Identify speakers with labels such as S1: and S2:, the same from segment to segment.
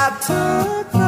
S1: I
S2: took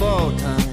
S2: Fall time.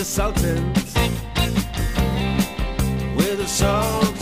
S2: the
S3: Sultans with the
S4: song.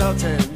S4: insulted.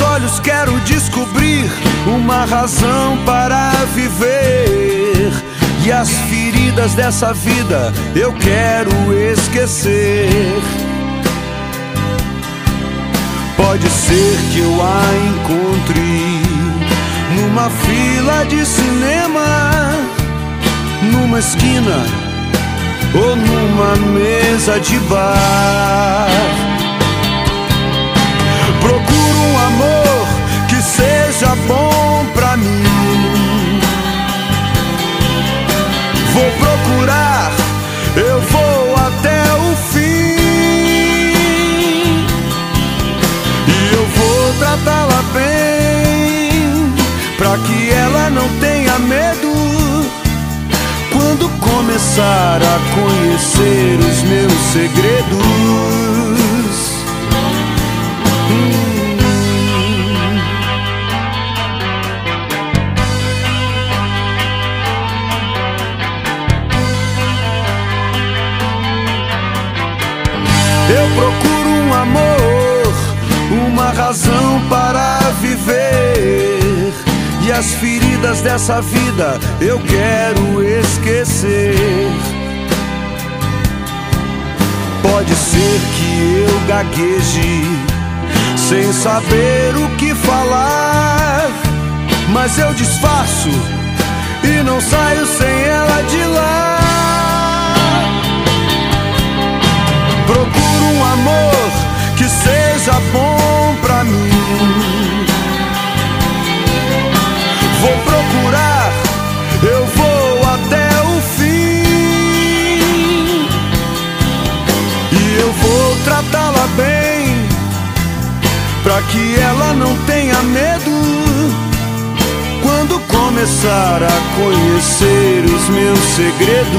S4: olhos quero descobrir uma razão para viver. E as feridas dessa vida eu quero esquecer. Pode ser que eu a encontre numa fila de cinema, numa esquina ou numa mesa de bar Procuro um amor que seja bom pra mim. Vou procurar, eu vou até o fim. E eu vou tratá-la bem, pra que ela não tenha medo quando começar a conhecer os meus segredos. Eu procuro um amor, uma razão para viver. E as feridas dessa vida eu quero esquecer. Pode ser que eu gagueje, sem saber o que falar. Mas eu disfarço e não saio sem ela de lá. Procuro um amor que seja bom pra mim. Vou procurar, eu vou até o fim. E eu vou tratá-la bem, pra que ela não tenha medo. Quando começar a conhecer os meus segredos.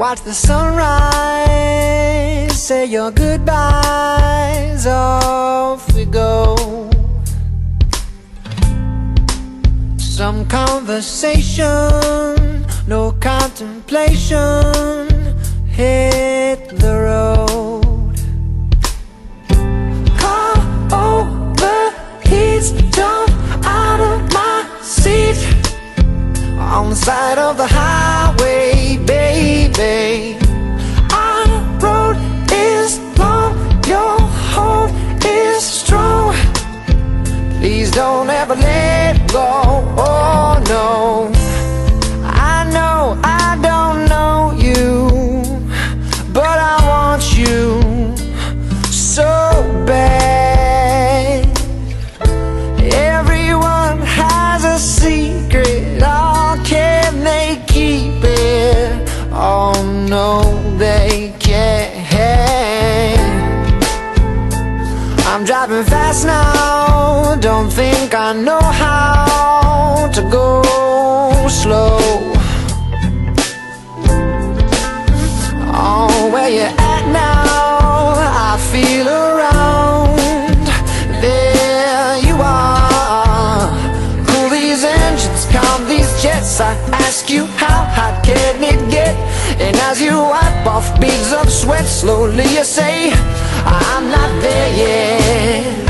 S2: Watch the sunrise Say your goodbyes Off we go. Some conversation No contemplation Hit the road. Car over jump out of my seat. On the side of the highway never let I know how to go slow. Oh, where you at now? I feel around. There you are. Cool these engines, calm these jets. I ask you how hot can it get? And as you wipe off beads of sweat Slowly you say, I'm not there yet.